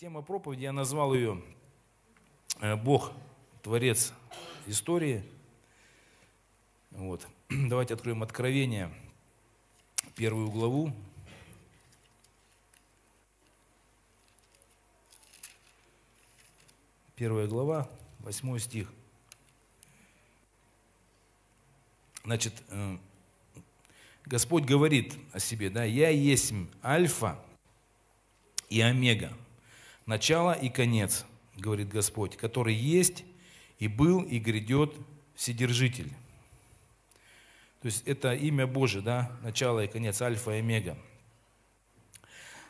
Тема проповеди, я назвал ее э, «Бог, Творец истории». Вот. Давайте откроем Откровение, первую главу. Первая глава, восьмой стих. Значит, э, Господь говорит о себе, да, «Я есть Альфа и Омега, начало и конец, говорит Господь, который есть и был и грядет Вседержитель. То есть это имя Божие, да, начало и конец, альфа и омега.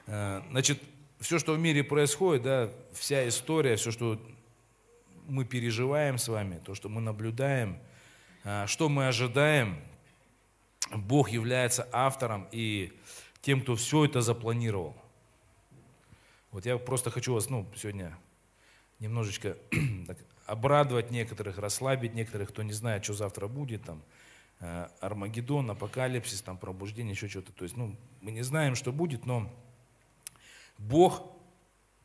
Э, значит, все, что в мире происходит, да, вся история, все, что мы переживаем с вами, то, что мы наблюдаем, э, что мы ожидаем, Бог является автором и тем, кто все это запланировал. Вот я просто хочу вас, ну, сегодня немножечко так, обрадовать некоторых, расслабить некоторых, кто не знает, что завтра будет, там, э, Армагеддон, апокалипсис, там, пробуждение, еще что-то. То есть, ну, мы не знаем, что будет, но Бог,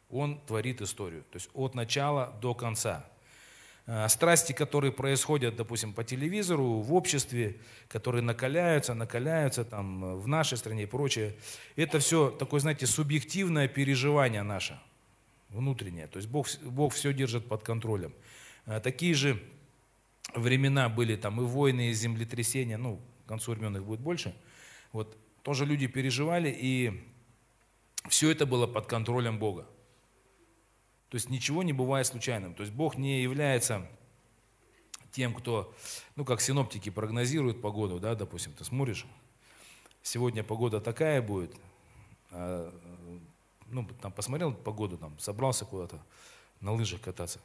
Он творит историю. То есть от начала до конца. Э, страсти, которые происходят, допустим, по телевизору, в обществе, которые накаляются, накаляются там э, в нашей стране и прочее, это все такое, знаете, субъективное переживание наше, внутреннее. То есть Бог, Бог все держит под контролем. Э, такие же времена были там и войны, и землетрясения, ну, к концу времен их будет больше. Вот тоже люди переживали, и все это было под контролем Бога. То есть ничего не бывает случайным. То есть Бог не является тем, кто, ну как синоптики прогнозируют погоду, да, допустим, ты смотришь, сегодня погода такая будет, а, ну там посмотрел погоду, там собрался куда-то на лыжах кататься,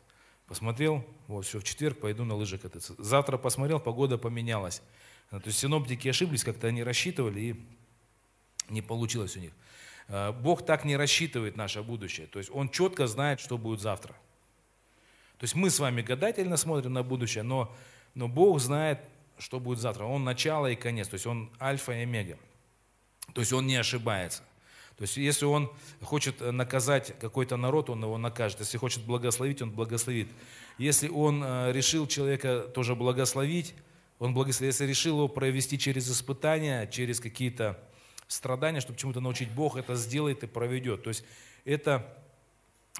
посмотрел, вот все, в четверг пойду на лыжах кататься. Завтра посмотрел, погода поменялась. То есть синоптики ошиблись, как-то они рассчитывали и не получилось у них. Э, Бог так не рассчитывает наше будущее. То есть Он четко знает, что будет завтра. То есть мы с вами гадательно смотрим на будущее, но, но Бог знает, что будет завтра. Он начало и конец, то есть Он альфа и омега. То есть Он не ошибается. То есть если Он хочет наказать какой-то народ, Он его накажет. Если хочет благословить, Он благословит. Если Он э, решил человека тоже благословить, Он благословит. Если решил его провести через испытания, через какие-то страдания, чтобы чему-то научить, Бог это сделает и проведет. То есть это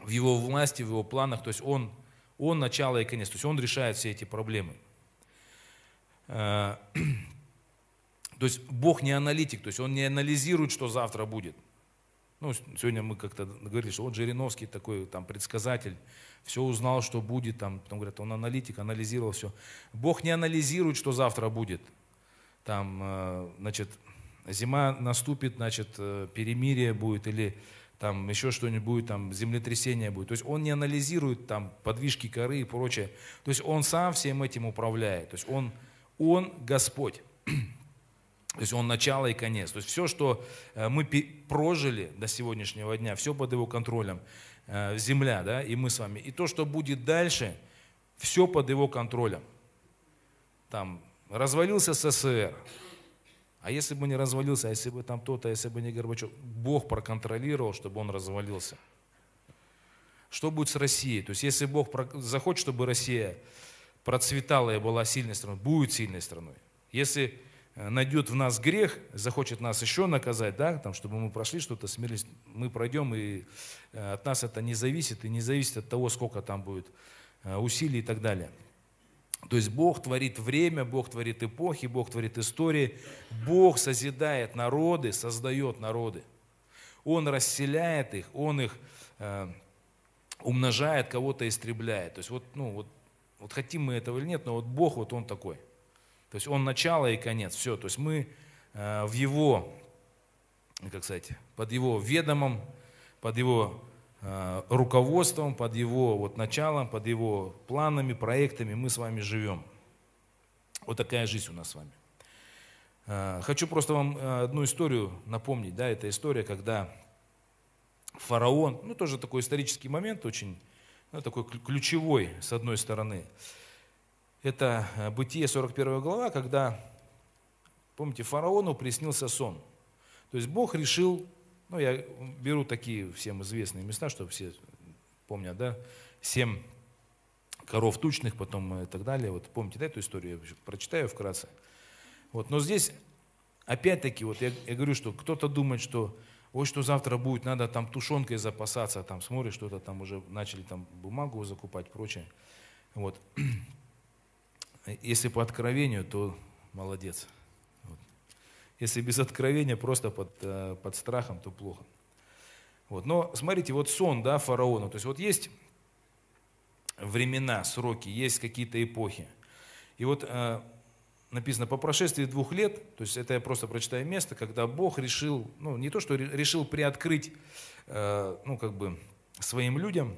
в его власти, в его планах, то есть он, он начало и конец, то есть он решает все эти проблемы. Э, то есть Бог не аналитик, то есть Он не анализирует, что завтра будет. Ну, сегодня мы как-то говорили, что вот Жириновский такой там предсказатель, все узнал, что будет, там, потом говорят, он аналитик, анализировал все. Бог не анализирует, что завтра будет. Там, э, значит, зима наступит, значит, э, перемирие будет или там еще что-нибудь будет, там землетрясение будет. То есть он не анализирует там подвижки коры и прочее. То есть он сам всем этим управляет. То есть он, он Господь. То есть он начало и конец. То есть все, что э, мы прожили до сегодняшнего дня, все под его контролем. Э, земля, да, и мы с вами. И то, что будет дальше, все под его контролем. Там развалился СССР, а если бы не развалился, а если бы там то-то, а если бы не Горбачев, Бог проконтролировал, чтобы он развалился. Что будет с Россией? То есть если Бог захочет, чтобы Россия процветала и была сильной страной, будет сильной страной. Если э, найдет в нас грех, захочет нас еще наказать, да, там, чтобы мы прошли что-то, смирились, мы пройдем, и э, от нас это не зависит, и не зависит от того, сколько там будет э, усилий и так далее. То есть Бог творит время, Бог творит эпохи, Бог творит истории. Бог созидает народы, создает народы. Он расселяет их, Он их э, умножает, кого-то истребляет. То есть вот, ну, вот, вот хотим мы этого или нет, но вот Бог вот Он такой. То есть Он начало и конец. Все. То есть мы э, в Его, как сказать, под Его ведомом, под Его руководством, под его вот началом, под его планами, проектами мы с вами живем. Вот такая жизнь у нас с вами. Э, хочу просто вам э, одну историю напомнить. Да, это история, когда фараон, ну тоже такой исторический момент, очень ну, такой ключевой с одной стороны. Это Бытие 41 глава, когда, помните, фараону приснился сон. То есть Бог решил Ну, я беру такие всем известные места, чтобы все помнят, да, семь коров тучных, потом и так далее. Вот помните, да, эту историю? Я прочитаю вкратце. Вот, но здесь, опять-таки, вот я, я говорю, что кто-то думает, что ой, что завтра будет, надо там тушенкой запасаться, там смотришь, что-то там уже начали там бумагу закупать, прочее. Вот. Если по откровению, то молодец. Если без откровения, просто под, э, под страхом, то плохо. Вот. Но смотрите, вот сон да, фараона. То есть вот есть времена, сроки, есть какие-то эпохи. И вот э, написано, по прошествии двух лет, то есть это я просто прочитаю место, когда Бог решил, ну не то, что решил приоткрыть, э, ну как бы своим людям,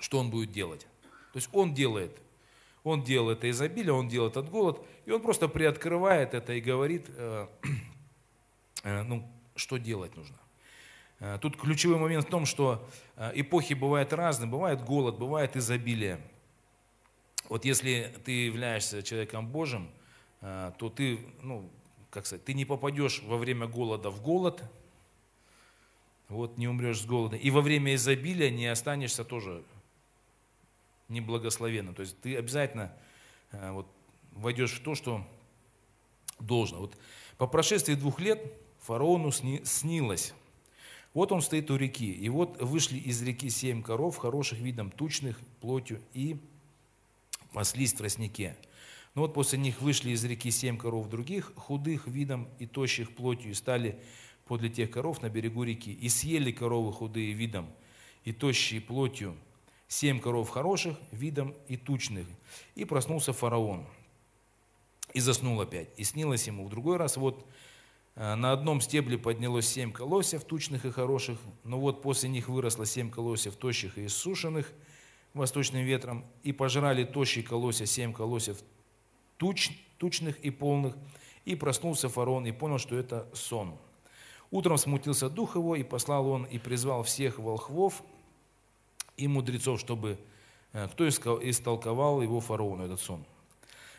что Он будет делать. То есть Он делает, Он делает это изобилие, Он делает этот голод, и Он просто приоткрывает это и говорит, э, э, ну что делать нужно. Э, тут ключевой момент в том, что эпохи бывают разные, бывает голод, бывает изобилие. Вот если ты являешься человеком Божьим, то ты, ну, как сказать, ты не попадешь во время голода в голод, вот не умрешь с голода, и во время изобилия не останешься тоже неблагословенным. То есть ты обязательно вот, войдешь в то, что должно. Вот по прошествии двух лет фараону снилось, вот он стоит у реки, и вот вышли из реки семь коров, хороших видом, тучных, плотью, и паслись в тростнике. Но вот после них вышли из реки семь коров других, худых видом и тощих плотью, и стали подле тех коров на берегу реки. И съели коровы худые видом и тощие плотью, семь коров хороших видом и тучных. И проснулся фараон, и заснул опять. И снилось ему в другой раз, вот Э, на одном стебле поднялось семь колосьев, тучных и хороших, но вот после них выросло семь колосьев тощих и иссушенных восточным ветром, и пожрали тощие колосья, семь колосьев туч, тучных и полных, и проснулся фараон и понял, что это сон. Утром смутился дух его, и послал он, и призвал всех волхвов и мудрецов, чтобы э, кто истолковал его фараону, этот сон.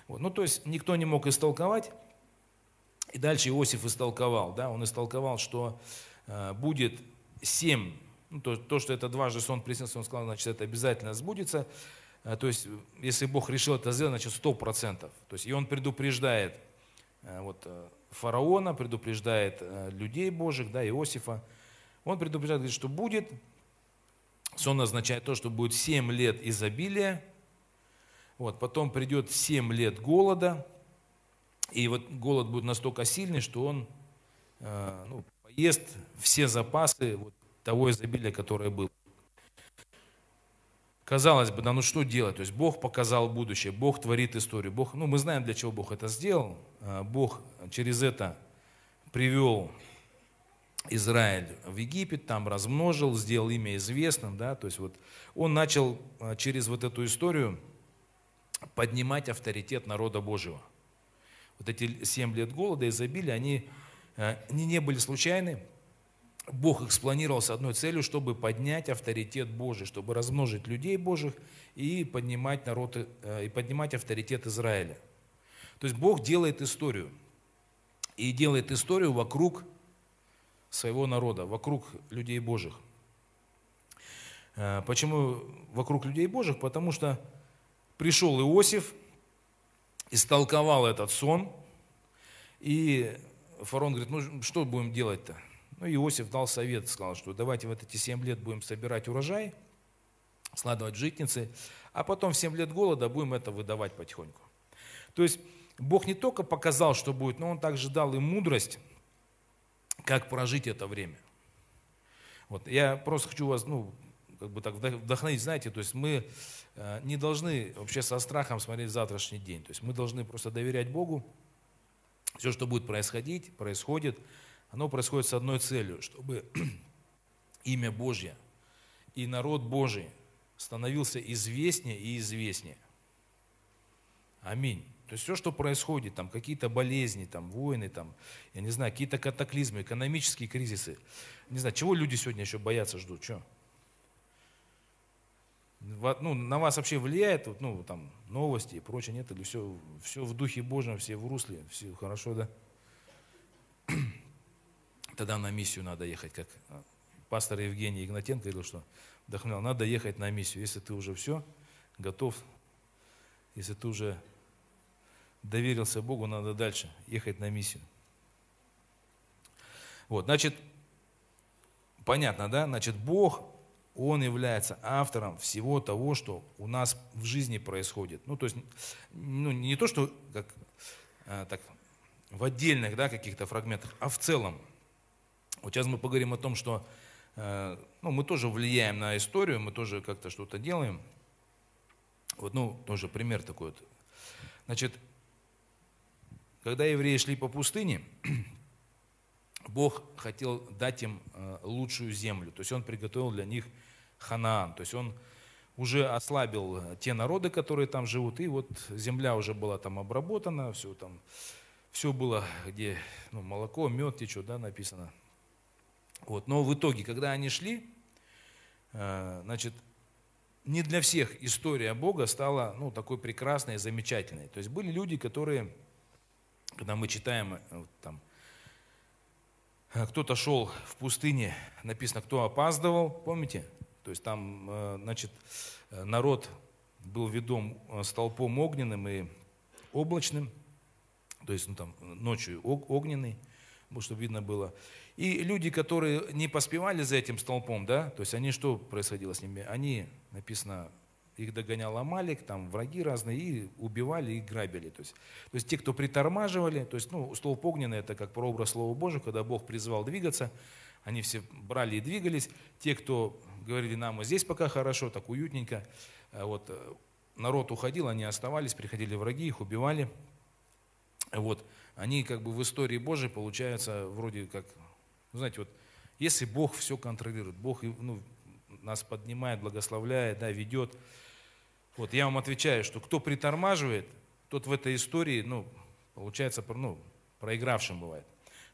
Вот. Ну, то есть никто не мог истолковать, и дальше Иосиф истолковал, да, он истолковал, что э, будет семь, ну, то, то, что это дважды сон приснился, он сказал, значит, это обязательно сбудется. Э, то есть, если Бог решил это сделать, значит, сто процентов. То есть, и он предупреждает э, вот, э, фараона, предупреждает э, людей Божьих, да, Иосифа. Он предупреждает, говорит, что будет, сон означает то, что будет семь лет изобилия, вот, потом придет семь лет голода, и вот голод будет настолько сильный, что он э, ну, поест все запасы вот того изобилия, которое было. Казалось бы, да ну что делать? То есть Бог показал будущее, Бог творит историю. Бог, ну мы знаем, для чего Бог это сделал. Э, Бог через это привел Израиль в Египет, там размножил, сделал имя известным, да, то есть вот он начал э, через вот эту историю поднимать авторитет народа Божьего вот эти семь лет голода, изобилия, они, э, они не были случайны. Бог их спланировал с одной целью, чтобы поднять авторитет Божий, чтобы размножить людей Божьих и поднимать народ, э, и поднимать авторитет Израиля. То есть Бог делает историю. И делает историю вокруг своего народа, вокруг людей Божьих. Э, почему вокруг людей Божьих? Потому что пришел Иосиф, истолковал этот сон, и фараон говорит, ну что будем делать-то? Ну, Иосиф дал совет, сказал, что давайте вот эти семь лет будем собирать урожай, складывать житницы, а потом в 7 лет голода будем это выдавать потихоньку. То есть Бог не только показал, что будет, но Он также дал им мудрость, как прожить это время. Вот, я просто хочу вас, ну, как бы так вдохновить, знаете, то есть мы э, не должны вообще со страхом смотреть завтрашний день. То есть мы должны просто доверять Богу. Все, что будет происходить, происходит, оно происходит с одной целью, чтобы имя Божье и народ Божий становился известнее и известнее. Аминь. То есть все, что происходит, там какие-то болезни, там войны, там, я не знаю, какие-то катаклизмы, экономические кризисы. Не знаю, чего люди сегодня еще боятся, ждут, что? ну, на вас вообще влияет ну, там, новости и прочее, нет? Или все, все в духе Божьем, все в русле, все хорошо, да? тогда на миссию надо ехать, как а, пастор Евгений Игнатенко говорил, что вдохновлял, надо ехать на миссию. Если ты уже все, готов, если ты уже доверился Богу, надо дальше ехать на миссию. Вот, значит, понятно, да? Значит, Бог, Он является автором всего того, что у нас в жизни происходит. Ну, то есть, ну, не то, что как, а, так, в отдельных да, каких-то фрагментах, а в целом. Вот сейчас мы поговорим о том, что э, ну, мы тоже влияем на историю, мы тоже как-то что-то делаем. Вот, ну, тоже пример такой вот. Значит, когда евреи шли по пустыне, Бог хотел дать им э, лучшую землю. То есть Он приготовил для них Ханаан. То есть Он уже ослабил э, те народы, которые там живут. И вот земля уже была там обработана, все там, все было, где ну, молоко, мед течет, да, написано. Вот. Но в итоге, когда они шли, э, значит, не для всех история Бога стала ну, такой прекрасной замечательной. То есть были люди, которые, когда мы читаем там, Э, кто-то шел в пустыне, написано, кто опаздывал, помните? То есть там, э, значит, э, народ был ведом столпом огненным и облачным, то есть ну, там, ночью огненный, чтобы видно было. И люди, которые не поспевали за этим столпом, да, то есть они что происходило с ними? Они, написано, их догонял Амалик, там враги разные, и убивали, и грабили. То есть, то есть те, кто притормаживали, то есть, ну, столб огненный, это как прообраз Слова Божьего, когда Бог призвал двигаться, они все брали и двигались. Те, кто говорили нам, вот здесь пока хорошо, так уютненько, а вот, э, народ уходил, они оставались, приходили враги, их убивали. Вот, они как бы в истории Божией получаются вроде как, ну, знаете, вот, если Бог все контролирует, Бог ну, нас поднимает, благословляет, да, ведет, вот я вам отвечаю, что кто притормаживает, тот в этой истории, ну, получается, ну, проигравшим бывает.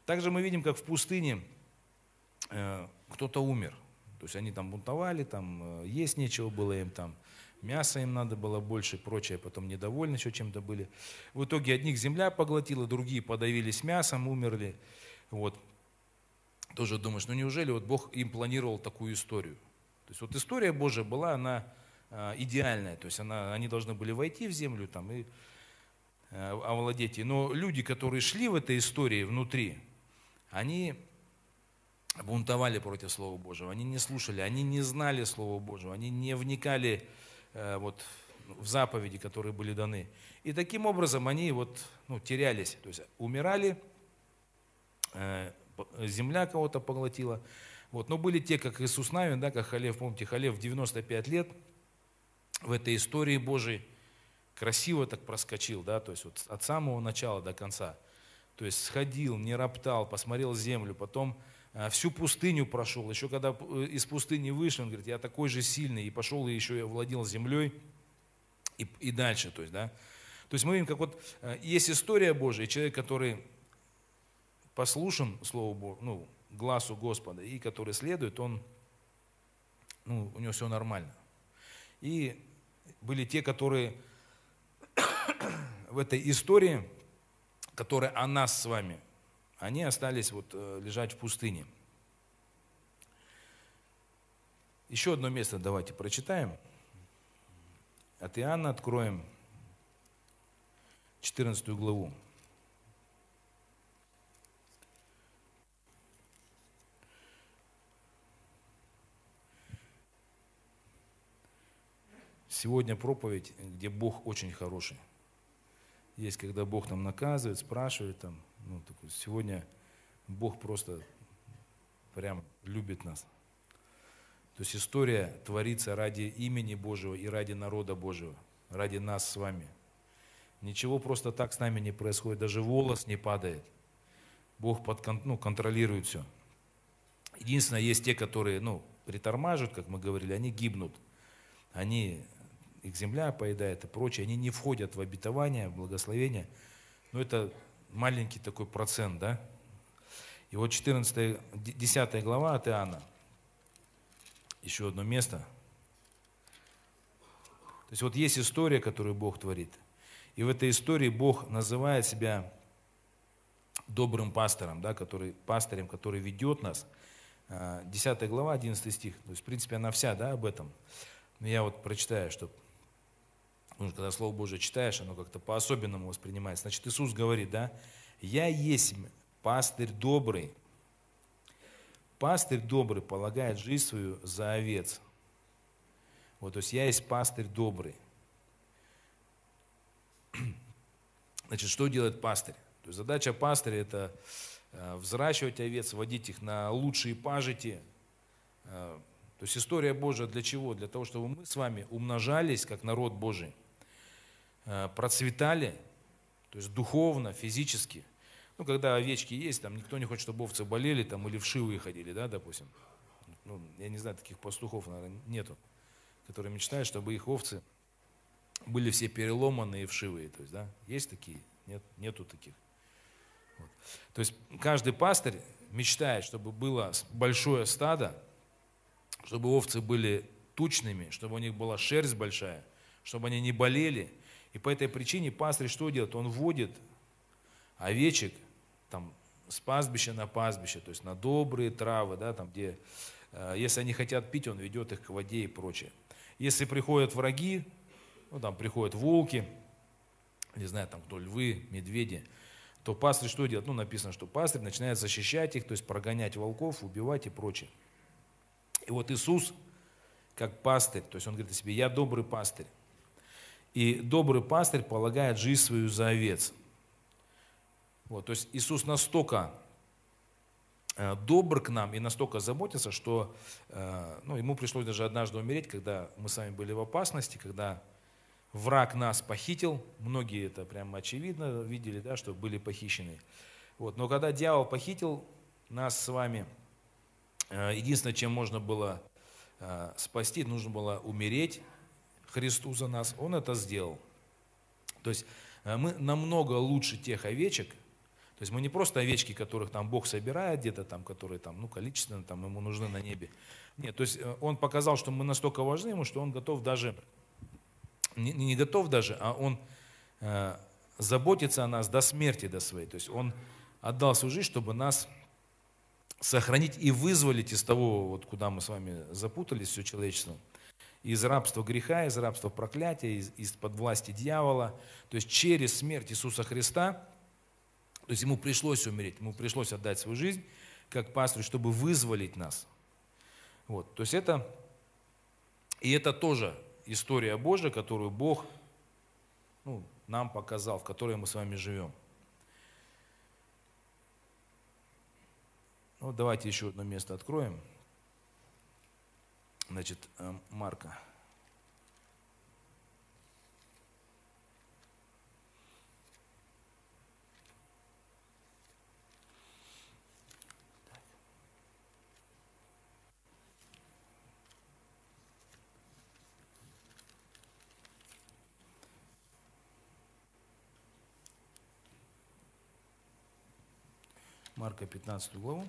Также мы видим, как в пустыне э, кто-то умер. То есть они там бунтовали, там э, есть нечего было им там, мяса им надо было больше, прочее, потом недовольны еще чем-то были. В итоге одних земля поглотила, другие подавились мясом, умерли. Вот. Тоже думаешь, ну неужели вот Бог им планировал такую историю? То есть вот история Божия была, она идеальная. То есть она, они должны были войти в землю там, и а, овладеть. Но люди, которые шли в этой истории внутри, они бунтовали против Слова Божьего, они не слушали, они не знали Слова Божьего, они не вникали э, вот, в заповеди, которые были даны. И таким образом они вот, ну, терялись, то есть умирали, э, земля кого-то поглотила. Вот. Но были те, как Иисус Навин, да, как Халев, помните, Халев 95 лет – в этой истории Божией красиво так проскочил, да, то есть вот от самого начала до конца. То есть сходил, не роптал, посмотрел землю, потом э, всю пустыню прошел. Еще когда э, из пустыни вышел, он говорит, я такой же сильный, и пошел, и еще я владел землей, и, и дальше, то есть, да. То есть мы видим, как вот э, есть история Божия, и человек, который послушен Слову Божьему, ну, глазу Господа, и который следует, он, ну, у него все нормально. И были те, которые в этой истории, которая о нас с вами, они остались вот э, лежать в пустыне. Еще одно место давайте прочитаем. От Иоанна откроем 14 главу. Сегодня проповедь, где Бог очень хороший. Есть, когда Бог нам наказывает, спрашивает там. Ну, такой, сегодня Бог просто прям любит нас. То есть история творится ради имени Божьего и ради народа Божьего, ради нас с вами. Ничего просто так с нами не происходит, даже волос не падает. Бог под, ну, контролирует все. Единственное, есть те, которые ну, притормаживают, как мы говорили, они гибнут. Они их земля поедает и прочее, они не входят в обетование, в благословение. Но это маленький такой процент, да? И вот 14, 10 глава от Иоанна, еще одно место. То есть вот есть история, которую Бог творит. И в этой истории Бог называет себя добрым пастором, да, который, пастырем, который ведет нас. 10 а, глава, 11 стих. То есть, в принципе, она вся да, об этом. Но я вот прочитаю, что ну, когда Слово Божие читаешь, оно как-то по-особенному воспринимается. Значит, Иисус говорит, да, «Я есть пастырь добрый». Пастырь добрый полагает жизнь свою за овец. Вот, то есть я есть пастырь добрый. Значит, что делает пастырь? То есть задача пастыря – это э, взращивать овец, водить их на лучшие пажити. Э, то есть история Божия для чего? Для того, чтобы мы с вами умножались, как народ Божий, процветали, то есть духовно, физически. Ну, когда овечки есть, там никто не хочет, чтобы овцы болели там, или вшивые ходили, да, допустим. Ну, я не знаю, таких пастухов, наверное, нету, которые мечтают, чтобы их овцы были все переломанные и вшивые. То есть, да, есть такие? Нет, нету таких. Вот. То есть каждый пастырь мечтает, чтобы было большое стадо, чтобы овцы были тучными, чтобы у них была шерсть большая, чтобы они не болели. И по этой причине пастырь что делает? Он вводит овечек там, с пастбища на пастбище, то есть на добрые травы, да, там, где, э, если они хотят пить, он ведет их к воде и прочее. Если приходят враги, ну, там приходят волки, не знаю, там кто, львы, медведи, то пастырь что делает? Ну, написано, что пастырь начинает защищать их, то есть прогонять волков, убивать и прочее. И вот Иисус, как пастырь, то есть он говорит о себе, я добрый пастырь. И добрый пастырь полагает жизнь свою за овец. Вот, то есть Иисус настолько э, добр к нам и настолько заботится, что э, ну, ему пришлось даже однажды умереть, когда мы с вами были в опасности, когда враг нас похитил, многие это прямо очевидно видели, да, что были похищены. Вот. Но когда дьявол похитил нас с вами, э, единственное, чем можно было спасти, нужно было умереть Христу за нас, Он это сделал. То есть э, мы намного лучше тех овечек, то есть мы не просто овечки, которых там Бог собирает где-то там, которые там, ну, количественно там ему нужны на небе. Нет, то есть Он показал, что мы настолько важны ему, что Он готов даже не, не готов даже, а он э, заботится о нас до смерти, до своей. То есть он отдал свою жизнь, чтобы нас сохранить и вызволить из того, вот, куда мы с вами запутались, все человечество, из рабства греха, из рабства проклятия, из, из-под власти дьявола. То есть через смерть Иисуса Христа, то есть ему пришлось умереть, ему пришлось отдать свою жизнь, как пастырь, чтобы вызволить нас. Вот, то есть это, и это тоже история Божья, которую Бог ну, нам показал, в которой мы с вами живем. Ну, давайте еще одно место откроем. Значит, э, Марка. Марка 15 главу.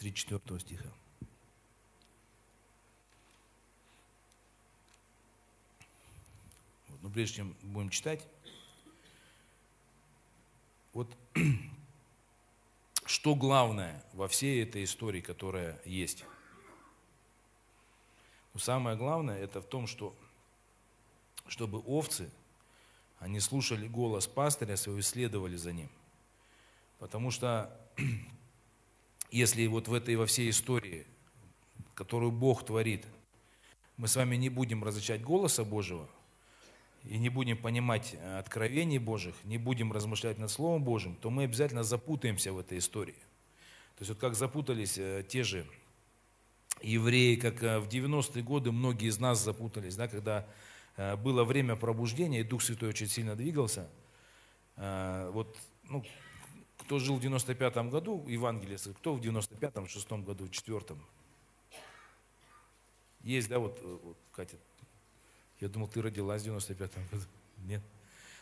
34 стиха. Вот, но прежде чем будем читать, вот что главное во всей этой истории, которая есть? Но самое главное это в том, что чтобы овцы – они слушали голос пастыря своего, следовали за ним. Потому что если вот в этой во всей истории, которую Бог творит, мы с вами не будем различать голоса Божьего, и не будем понимать э, откровений Божьих, не будем размышлять над Словом Божьим, то мы обязательно запутаемся в этой истории. То есть вот как запутались э, те же евреи, как э, в 90-е годы многие из нас запутались, да, когда было время пробуждения, и Дух Святой очень сильно двигался. Вот, ну, кто жил в 95-м году, Евангелие, кто в 95-м, 6-м году, 4-м? Есть, да, вот, э, вот, Катя? Я думал, ты родилась в 95-м году. Нет.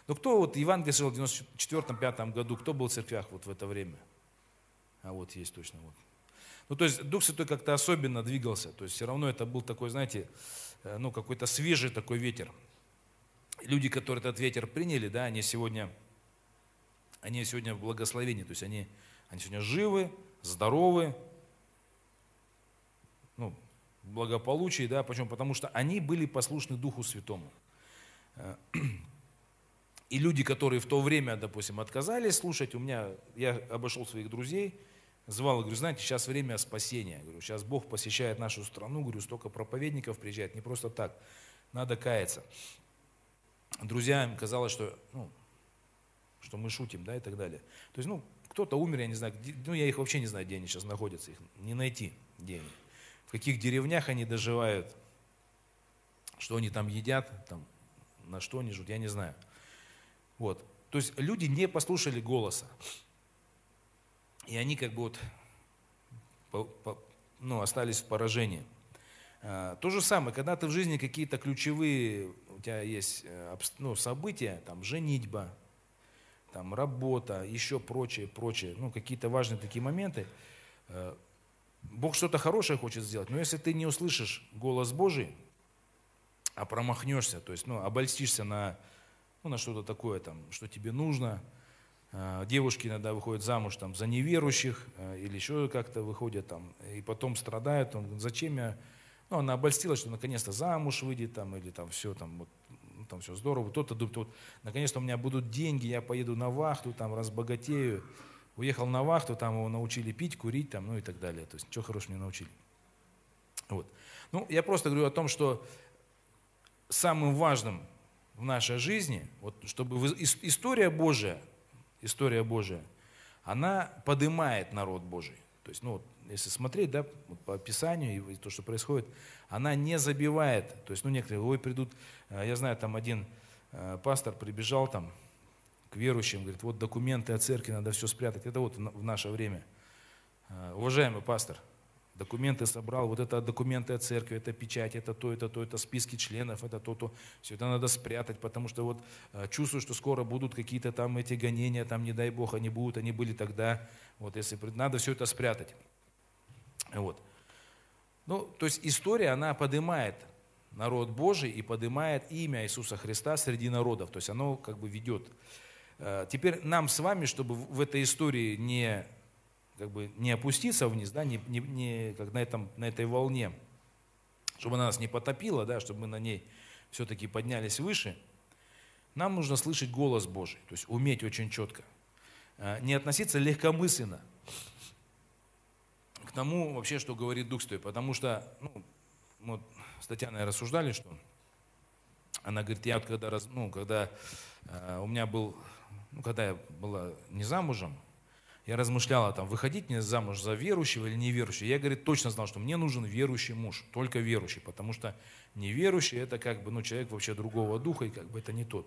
Но кто вот Евангелие слышал в 94-м, 5 году, кто был в церквях вот в это время? А вот есть точно вот. Ну, то есть Дух Святой как-то особенно двигался. То есть все равно это был такой, знаете, Э, ну, какой-то свежий такой ветер. люди, которые этот ветер приняли, да, они сегодня, они сегодня в благословении, то есть они, они сегодня живы, здоровы, ну, благополучии, да, почему? Потому что они были послушны Духу Святому. Э, и люди, которые в то время, допустим, отказались слушать, у меня, я обошел своих друзей, звал, говорю, знаете, сейчас время спасения. Говорю, сейчас Бог посещает нашу страну, говорю, столько проповедников приезжает, не просто так, надо каяться. Друзьям казалось, что, ну, что мы шутим, да, и так далее. То есть, ну, кто-то умер, я не знаю, ну, я их вообще не знаю, где они сейчас находятся, их не найти, где они. В каких деревнях они доживают, что они там едят, там, на что они живут, я не знаю. Вот. То есть люди не послушали голоса. И они как бы вот по, по, ну, остались в поражении. А, то же самое, когда ты в жизни какие-то ключевые, у тебя есть э, ну, события, там женитьба, там работа, еще прочее, прочее, ну какие-то важные такие моменты, э, Бог что-то хорошее хочет сделать, но если ты не услышишь голос Божий, а промахнешься, то есть ну, обольстишься на, ну, на что-то такое, там, что тебе нужно, а, Девушки иногда выходят замуж там, за неверующих а, или еще как-то выходят там, и потом страдают. Он зачем я... Ну, она обольстилась, что наконец-то замуж выйдет там, или там все, там, вот, там все здорово. Кто-то думает, вот, наконец-то у меня будут деньги, я поеду на вахту, там, разбогатею. Уехал на вахту, там его научили пить, курить, там, ну и так далее. То есть ничего хорошего не научили. Вот. Ну, я просто говорю о том, что самым важным в нашей жизни, вот, чтобы история Божия, история Божия, она поднимает народ Божий. То есть, ну, если смотреть, да, по описанию и то, что происходит, она не забивает. То есть, ну, некоторые, ой, придут, э, я знаю, там один э, пастор прибежал там к верующим, говорит, вот документы о церкви, надо все спрятать. Это вот в наше время. Э, уважаемый пастор, документы собрал, вот это документы о церкви, это печать, это то, это то, это списки членов, это то, то. Все это надо спрятать, потому что вот э, чувствую, что скоро будут какие-то там эти гонения, там не дай Бог они будут, они были тогда. Вот если надо все это спрятать. Вот. Ну, то есть история, она поднимает народ Божий и поднимает имя Иисуса Христа среди народов. То есть оно как бы ведет. Э, теперь нам с вами, чтобы в этой истории не как бы не опуститься вниз, да, не, не, не как на, этом, на этой волне, чтобы она нас не потопила, да, чтобы мы на ней все-таки поднялись выше, нам нужно слышать голос Божий, то есть уметь очень четко. А, не относиться легкомысленно к тому вообще, что говорит Дух Святой, потому что, ну, вот с Татьяной рассуждали, что она говорит, я вот когда, ну, когда э, у меня был, ну, когда я была не замужем, я размышляла, там, выходить мне замуж за верующего или неверующего. Я, говорит, точно знал, что мне нужен верующий муж, только верующий, потому что неверующий – это как бы, ну, человек вообще другого духа, и как бы это не тот.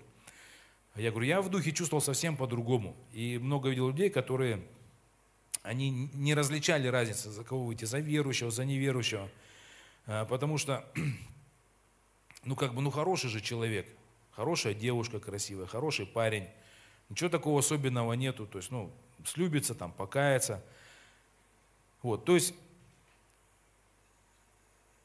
Я говорю, я в духе чувствовал совсем по-другому. И много видел людей, которые, они не различали разницы, за кого выйти, за верующего, за неверующего. А, потому что, ну, как бы, ну, хороший же человек, хорошая девушка красивая, хороший парень. Ничего такого особенного нету. То есть, ну, слюбится, там, покаяться. Вот, то есть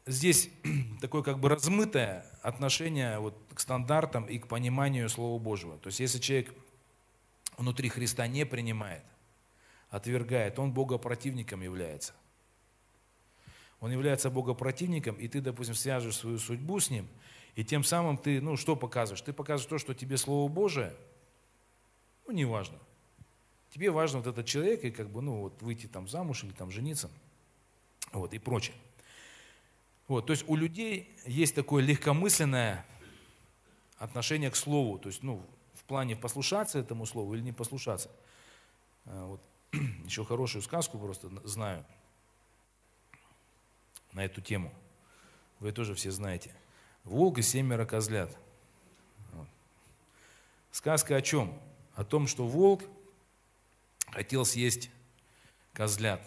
здесь такое как бы размытое отношение вот к стандартам и к пониманию Слова Божьего. То есть если человек внутри Христа не принимает, отвергает, он богопротивником является. Он является богопротивником, и ты, допустим, свяжешь свою судьбу с ним, и тем самым ты, ну, что показываешь? Ты показываешь то, что тебе Слово Божие, ну, неважно, Тебе важно вот этот человек и как бы, ну, вот выйти там замуж или там жениться, вот, и прочее. Вот, то есть у людей есть такое легкомысленное отношение к слову, то есть, ну, в плане послушаться этому слову или не послушаться. А, вот, еще хорошую сказку просто знаю на эту тему. Вы тоже все знаете. Волк и семеро козлят. Вот. Сказка о чем? О том, что волк хотел съесть козлят.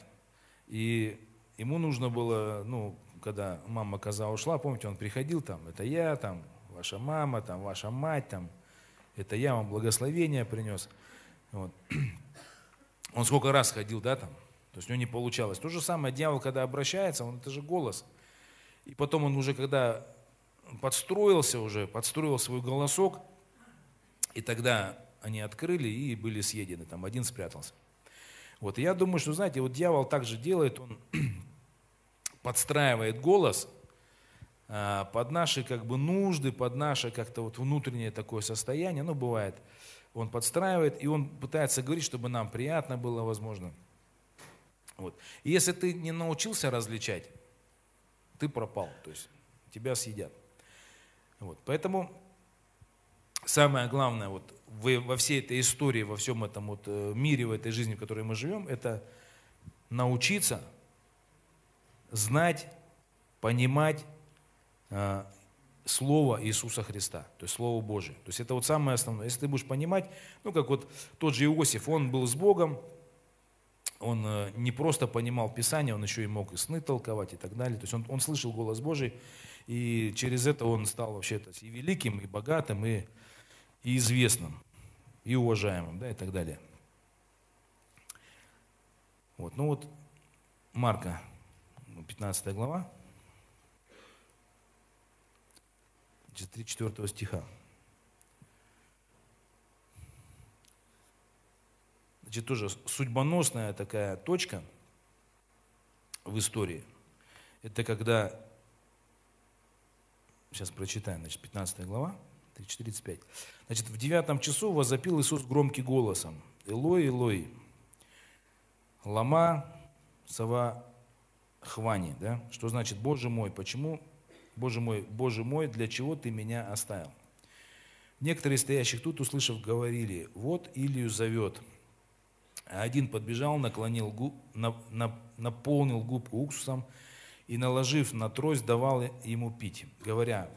И ему нужно было, ну, когда мама коза ушла, помните, он приходил там, это я, там, ваша мама, там, ваша мать, там, это я вам благословение принес. Вот. Он сколько раз ходил, да, там, то есть у него не получалось. То же самое дьявол, когда обращается, он это же голос. И потом он уже, когда подстроился уже, подстроил свой голосок, И тогда они открыли и были съедены, там один спрятался. Вот, и я думаю, что, знаете, вот дьявол также делает, он подстраивает голос а, под наши как бы нужды, под наше как-то вот внутреннее такое состояние, ну, бывает, он подстраивает, и он пытается говорить, чтобы нам приятно было, возможно. Вот. И если ты не научился различать, ты пропал, то есть тебя съедят. Вот. Поэтому самое главное вот во всей этой истории, во всем этом вот э, мире, в этой жизни, в которой мы живем, это научиться знать, понимать э, Слово Иисуса Христа, то есть Слово Божие. То есть это вот самое основное. Если ты будешь понимать, ну как вот тот же Иосиф, он был с Богом, он э, не просто понимал Писание, он еще и мог и сны толковать и так далее. То есть он, он слышал голос Божий, и через это он стал вообще и великим, и богатым, и, и известным, и уважаемым, да, и так далее. Вот, ну вот Марка, 15 глава, 3-4 стиха. Значит, тоже судьбоносная такая точка в истории. Это когда, сейчас прочитаем, значит, 15 глава, 35. Значит, в девятом часу возопил Иисус громким голосом. Илой, Илой, лама сава хвани, да? Что значит, Боже мой, почему, Боже мой, Боже мой, для чего ты меня оставил? Некоторые стоящих тут, услышав, говорили, вот Илью зовет – один подбежал, наклонил губ, на, на, наполнил губку уксусом и, наложив на трость, давал ему пить, говоря,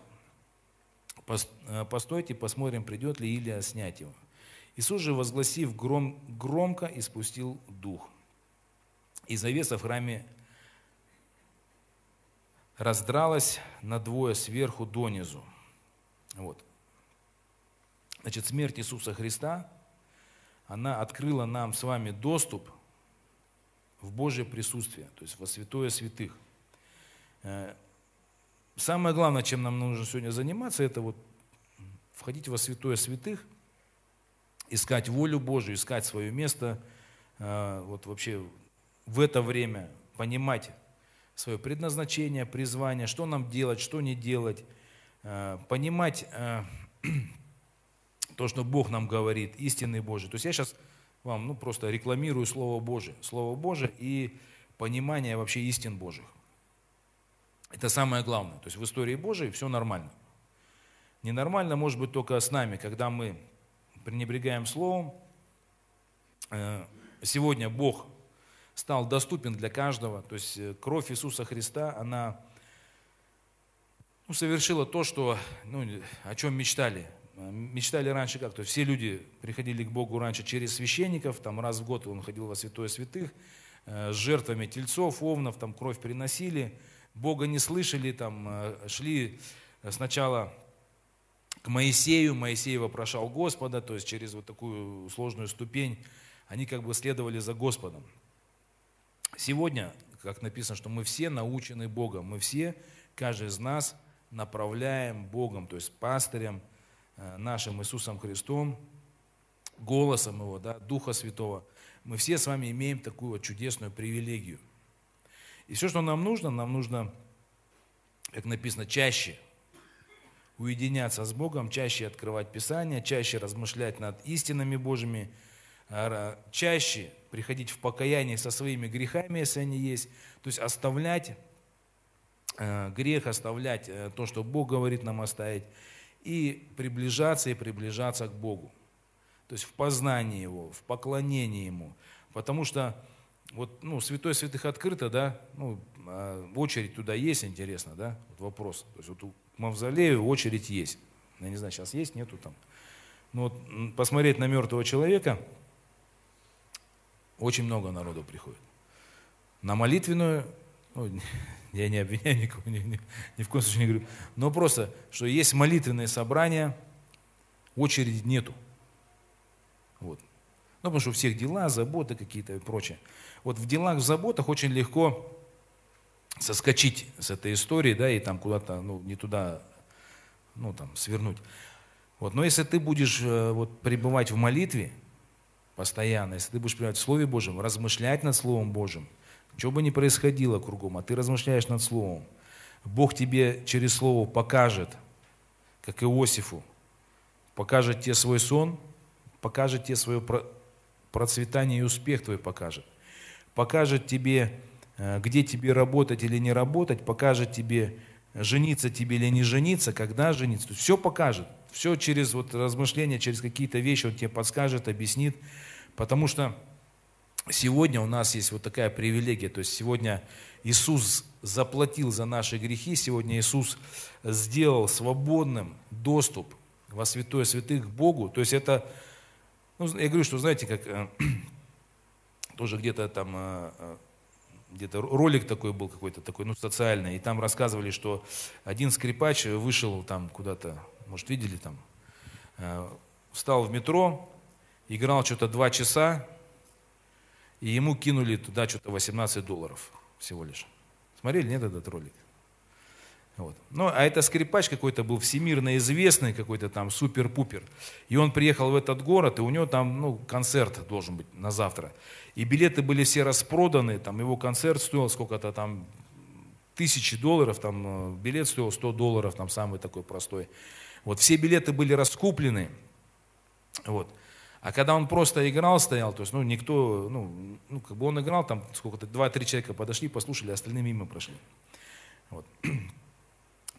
постойте, посмотрим, придет ли Илия снять его. Иисус же, возгласив гром, громко, испустил дух. И завеса в храме раздралась на двое сверху донизу. Вот. Значит, смерть Иисуса Христа – она открыла нам с вами доступ в Божье присутствие, то есть во святое святых. Э, самое главное, чем нам нужно сегодня заниматься, это вот входить во святое святых, искать волю Божию, искать свое место, э, вот вообще в это время понимать свое предназначение, призвание, что нам делать, что не делать, э, понимать то, что Бог нам говорит, истинный Божий. То есть я сейчас вам ну, просто рекламирую Слово Божие. Слово Божие и понимание вообще истин Божьих. Это самое главное. То есть в истории Божией все нормально. Ненормально может быть только с нами, когда мы пренебрегаем Словом. Э, сегодня Бог стал доступен для каждого. То есть э, кровь Иисуса Христа, она ну, совершила то, что, ну, о чем мечтали Э, мечтали раньше как? То есть все люди приходили к Богу раньше через священников, там раз в год он ходил во святое святых, с жертвами тельцов, овнов, там кровь приносили, Бога не слышали, там э, шли сначала к Моисею, Моисей вопрошал Господа, то есть через вот такую сложную ступень они как бы следовали за Господом. Сегодня, как написано, что мы все научены Богом, мы все, каждый из нас направляем Богом, то есть пастырем, Э, нашим Иисусом Христом, голосом Его, да, Духа Святого, мы все с вами имеем такую вот чудесную привилегию. И все, что нам нужно, нам нужно, как написано, чаще уединяться с Богом, чаще открывать Писание, чаще размышлять над истинами Божьими, а, чаще приходить в покаяние со своими грехами, если они есть, то есть оставлять э, грех, оставлять э, то, что Бог говорит нам оставить, и приближаться и приближаться к Богу. То есть в познании Его, в поклонении Ему. Потому что вот, ну, святой святых открыто, да, ну, а очередь туда есть, интересно, да, вот вопрос. То есть вот у Мавзолею очередь есть. Я не знаю, сейчас есть, нету там. Но вот посмотреть на мертвого человека, очень много народу приходит. На молитвенную, ну, я не обвиняю никого, ни, ни, ни в коем случае не говорю. Но просто, что есть молитвенные собрания, очереди нету. Вот. Ну, потому что у всех дела, заботы какие-то и прочее. Вот в делах, в заботах очень легко соскочить с этой истории, да, и там куда-то, ну, не туда, ну, там, свернуть. Вот. Но если ты будешь э, вот, пребывать в молитве постоянно, если ты будешь пребывать в Слове Божьем, размышлять над Словом Божьим, что бы ни происходило кругом, а ты размышляешь над Словом, Бог тебе через Слово покажет, как Иосифу, покажет тебе свой сон, покажет тебе свое процветание и успех твой покажет. Покажет тебе, э, где тебе работать или не работать, покажет тебе, жениться тебе или не жениться, когда жениться. Все покажет. Все через вот размышления, через какие-то вещи он тебе подскажет, объяснит. Потому что сегодня у нас есть вот такая привилегия. То есть сегодня Иисус заплатил за наши грехи. Сегодня Иисус сделал свободным доступ во святое святых к Богу. То есть это, ну, я говорю, что знаете, как э, тоже где-то там э, э, где-то ролик такой был какой-то такой, ну, социальный, и там рассказывали, что один скрипач вышел там куда-то, может, видели там, э, встал в метро, играл что-то два часа, и ему кинули туда что-то 18 долларов всего лишь. Смотрели, нет, этот ролик? Вот. Ну, а это скрипач какой-то был всемирно известный, какой-то там супер-пупер. И он приехал в этот город, и у него там ну, концерт должен быть на завтра. И билеты были все распроданы, там его концерт стоил сколько-то там, тысячи долларов, там э, билет стоил 100 долларов, там самый такой простой. Вот, все билеты были раскуплены. Вот. А когда он просто играл, стоял, то есть, ну, никто, ну, ну как бы он играл, там сколько-то, два-три человека подошли, послушали, остальные мимо прошли. Вот.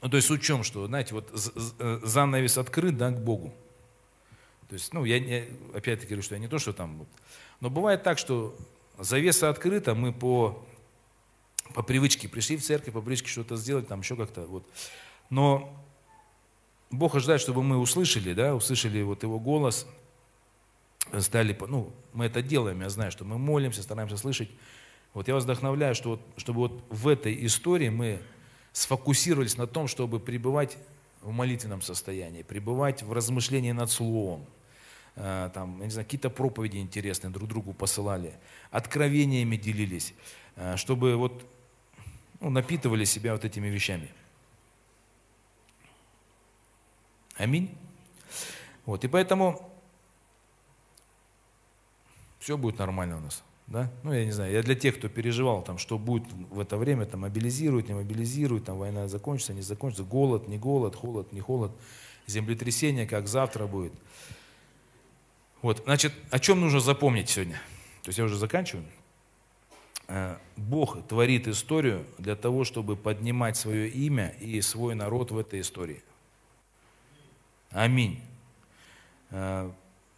Ну, то есть суть в чем, что, знаете, вот э, занавес открыт, да, к Богу. То есть, ну, я, я опять-таки говорю, что я не то, что там, но бывает так, что завеса открыта, мы по, по привычке пришли в церковь, по привычке что-то сделать, там еще как-то, вот. Но Бог ожидает, чтобы мы услышали, да, услышали вот Его голос, стали, ну, мы это делаем, я знаю, что мы молимся, стараемся слышать. Вот я вас вдохновляю, что вот, чтобы вот в этой истории мы сфокусировались на том, чтобы пребывать в молитвенном состоянии, пребывать в размышлении над Словом. Э, там, я не знаю, какие-то проповеди интересные друг другу посылали, откровениями делились, э, чтобы вот ну, напитывали себя вот этими вещами. Аминь. Вот, и поэтому все будет нормально у нас. Да? Ну, я не знаю, я для тех, кто переживал, там, что будет в это время, там, мобилизируют, не мобилизируют, там, война закончится, не закончится, голод, не голод, холод, не холод, землетрясение, как завтра будет. Вот, значит, о чем нужно запомнить сегодня? То есть я уже заканчиваю. Э, Бог творит историю для того, чтобы поднимать свое имя и свой народ в этой истории. Аминь.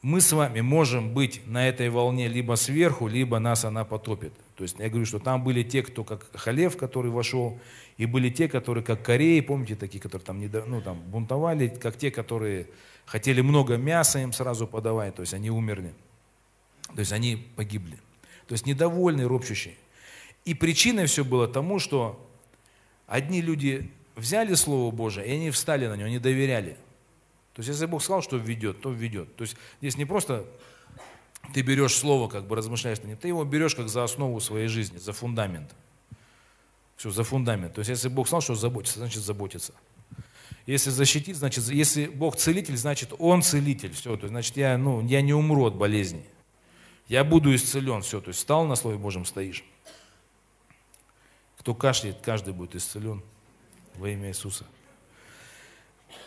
Мы с вами можем быть на этой волне либо сверху, либо нас она потопит. То есть я говорю, что там были те, кто как Халев, который вошел, и были те, которые как Кореи, помните, такие, которые там, не, ну, там бунтовали, как те, которые хотели много мяса им сразу подавать, то есть они умерли. То есть они погибли. То есть недовольные, ропщущие. И причиной все было тому, что одни люди взяли Слово Божие, и они встали на него, они доверяли. То есть, если Бог сказал, что введет, то введет. То есть, здесь не просто ты берешь слово, как бы размышляешь на нем, ты его берешь как за основу своей жизни, за фундамент. Все, за фундамент. То есть, если Бог сказал, что заботится, значит заботится. Если защитить, значит, если Бог целитель, значит Он целитель. Все, то есть, значит, я, ну, я не умру от болезни. Я буду исцелен. Все, то есть, стал на Слове Божьем, стоишь. Кто кашляет, каждый будет исцелен во имя Иисуса.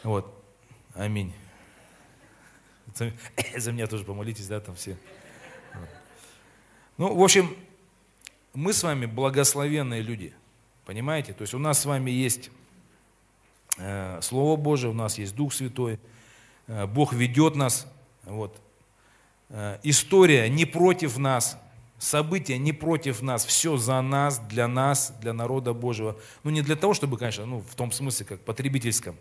Вот. Аминь. За, за меня тоже помолитесь, да, там все. Ну, в общем, мы с вами благословенные люди, понимаете? То есть у нас с вами есть э, Слово Божие, у нас есть Дух Святой, э, Бог ведет нас, вот. Э, история не против нас, события не против нас, все за нас, для нас, для народа Божьего. Ну, не для того, чтобы, конечно, ну, в том смысле, как потребительском,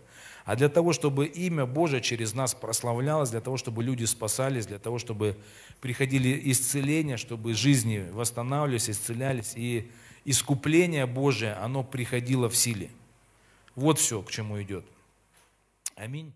а для того, чтобы имя Божие через нас прославлялось, для того, чтобы люди спасались, для того, чтобы приходили исцеления, чтобы жизни восстанавливались, исцелялись, и искупление Божие, оно приходило в силе. Вот все, к чему идет. Аминь.